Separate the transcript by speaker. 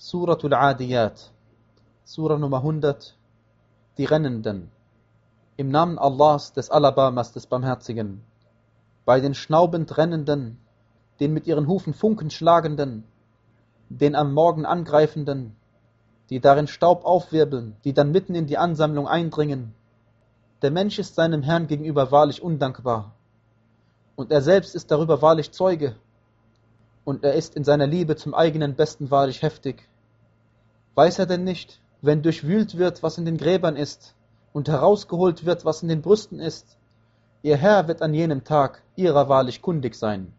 Speaker 1: Suratul Adiyat, Surah Nummer 100, die Rennenden. Im Namen Allahs, des Alabamas, des Barmherzigen. Bei den schnaubend Rennenden, den mit ihren Hufen Funken schlagenden, den am Morgen angreifenden, die darin Staub aufwirbeln, die dann mitten in die Ansammlung eindringen. Der Mensch ist seinem Herrn gegenüber wahrlich undankbar. Und er selbst ist darüber wahrlich Zeuge. Und er ist in seiner Liebe zum eigenen Besten wahrlich heftig. Weiß er denn nicht, wenn durchwühlt wird, was in den Gräbern ist, und herausgeholt wird, was in den Brüsten ist, ihr Herr wird an jenem Tag ihrer wahrlich kundig sein.